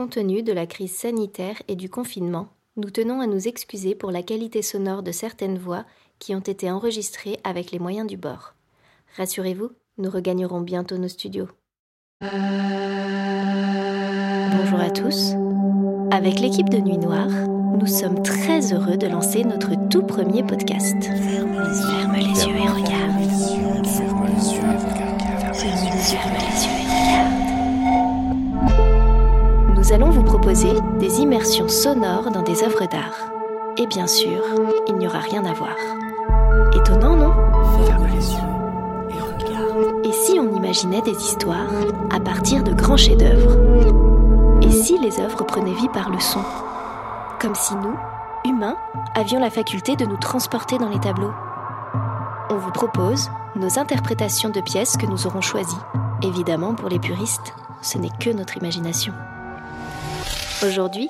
compte tenu de la crise sanitaire et du confinement, nous tenons à nous excuser pour la qualité sonore de certaines voix qui ont été enregistrées avec les moyens du bord. Rassurez-vous, nous regagnerons bientôt nos studios. Bonjour à tous. Avec l'équipe de Nuit Noire, nous sommes très heureux de lancer notre tout premier podcast. Proposer des immersions sonores dans des œuvres d'art. Et bien sûr, il n'y aura rien à voir. Étonnant, non? Ferme les yeux et regarde. Et si on imaginait des histoires à partir de grands chefs-d'œuvre? Et si les œuvres prenaient vie par le son? Comme si nous, humains, avions la faculté de nous transporter dans les tableaux. On vous propose nos interprétations de pièces que nous aurons choisies. Évidemment, pour les puristes, ce n'est que notre imagination. Aujourd'hui,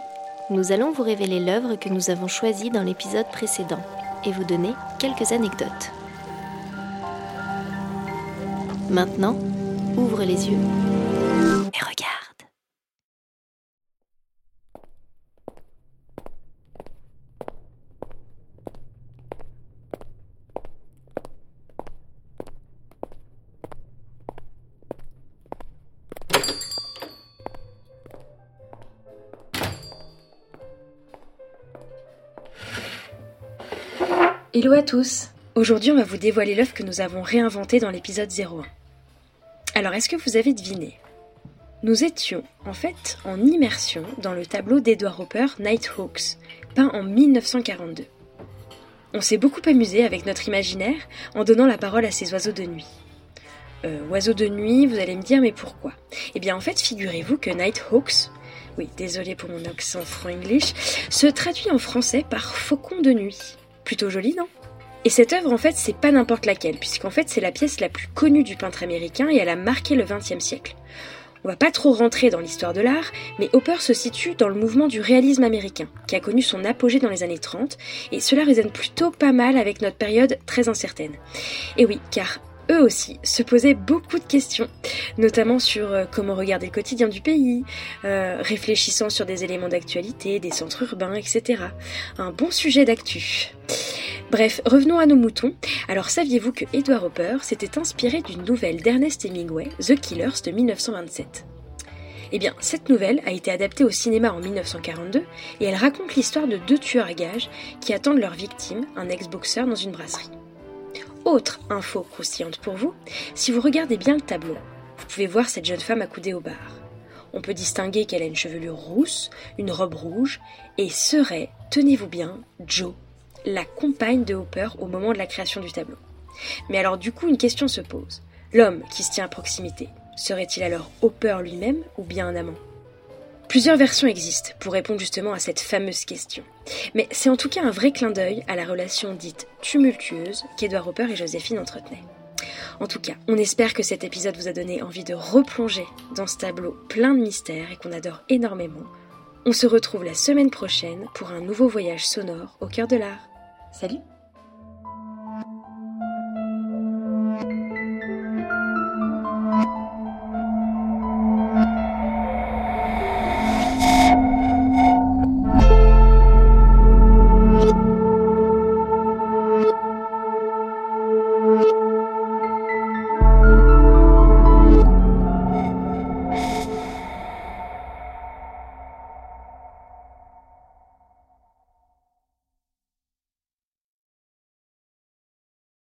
nous allons vous révéler l'œuvre que nous avons choisie dans l'épisode précédent et vous donner quelques anecdotes. Maintenant, ouvre les yeux Hello à tous Aujourd'hui on va vous dévoiler l'œuvre que nous avons réinventée dans l'épisode 01. Alors est-ce que vous avez deviné? Nous étions en fait en immersion dans le tableau d'Edward Hopper Nighthawks, peint en 1942. On s'est beaucoup amusé avec notre imaginaire en donnant la parole à ces oiseaux de nuit. Euh, oiseaux de nuit, vous allez me dire mais pourquoi? Eh bien en fait figurez-vous que Nighthawks, oui désolé pour mon accent franc-english, se traduit en français par faucon de nuit. Plutôt joli, non? Et cette œuvre, en fait, c'est pas n'importe laquelle, puisqu'en fait, c'est la pièce la plus connue du peintre américain et elle a marqué le XXe siècle. On va pas trop rentrer dans l'histoire de l'art, mais Hopper se situe dans le mouvement du réalisme américain, qui a connu son apogée dans les années 30, et cela résonne plutôt pas mal avec notre période très incertaine. Et oui, car eux aussi se posaient beaucoup de questions, notamment sur euh, comment regarder le quotidien du pays, euh, réfléchissant sur des éléments d'actualité, des centres urbains, etc. Un bon sujet d'actu. Bref, revenons à nos moutons. Alors saviez-vous que Edward Hopper s'était inspiré d'une nouvelle d'Ernest Hemingway, The Killers de 1927 eh bien, cette nouvelle a été adaptée au cinéma en 1942 et elle raconte l'histoire de deux tueurs à gages qui attendent leur victime, un ex-boxeur, dans une brasserie. Autre info croustillante pour vous, si vous regardez bien le tableau, vous pouvez voir cette jeune femme accoudée au bar. On peut distinguer qu'elle a une chevelure rousse, une robe rouge, et serait, tenez-vous bien, Jo, la compagne de Hopper au moment de la création du tableau. Mais alors du coup, une question se pose. L'homme qui se tient à proximité, serait-il alors Hopper lui-même ou bien un amant? Plusieurs versions existent pour répondre justement à cette fameuse question. Mais c'est en tout cas un vrai clin d'œil à la relation dite tumultueuse qu'Edward Hopper et Joséphine entretenaient. En tout cas, on espère que cet épisode vous a donné envie de replonger dans ce tableau plein de mystères et qu'on adore énormément. On se retrouve la semaine prochaine pour un nouveau voyage sonore au cœur de l'art. Salut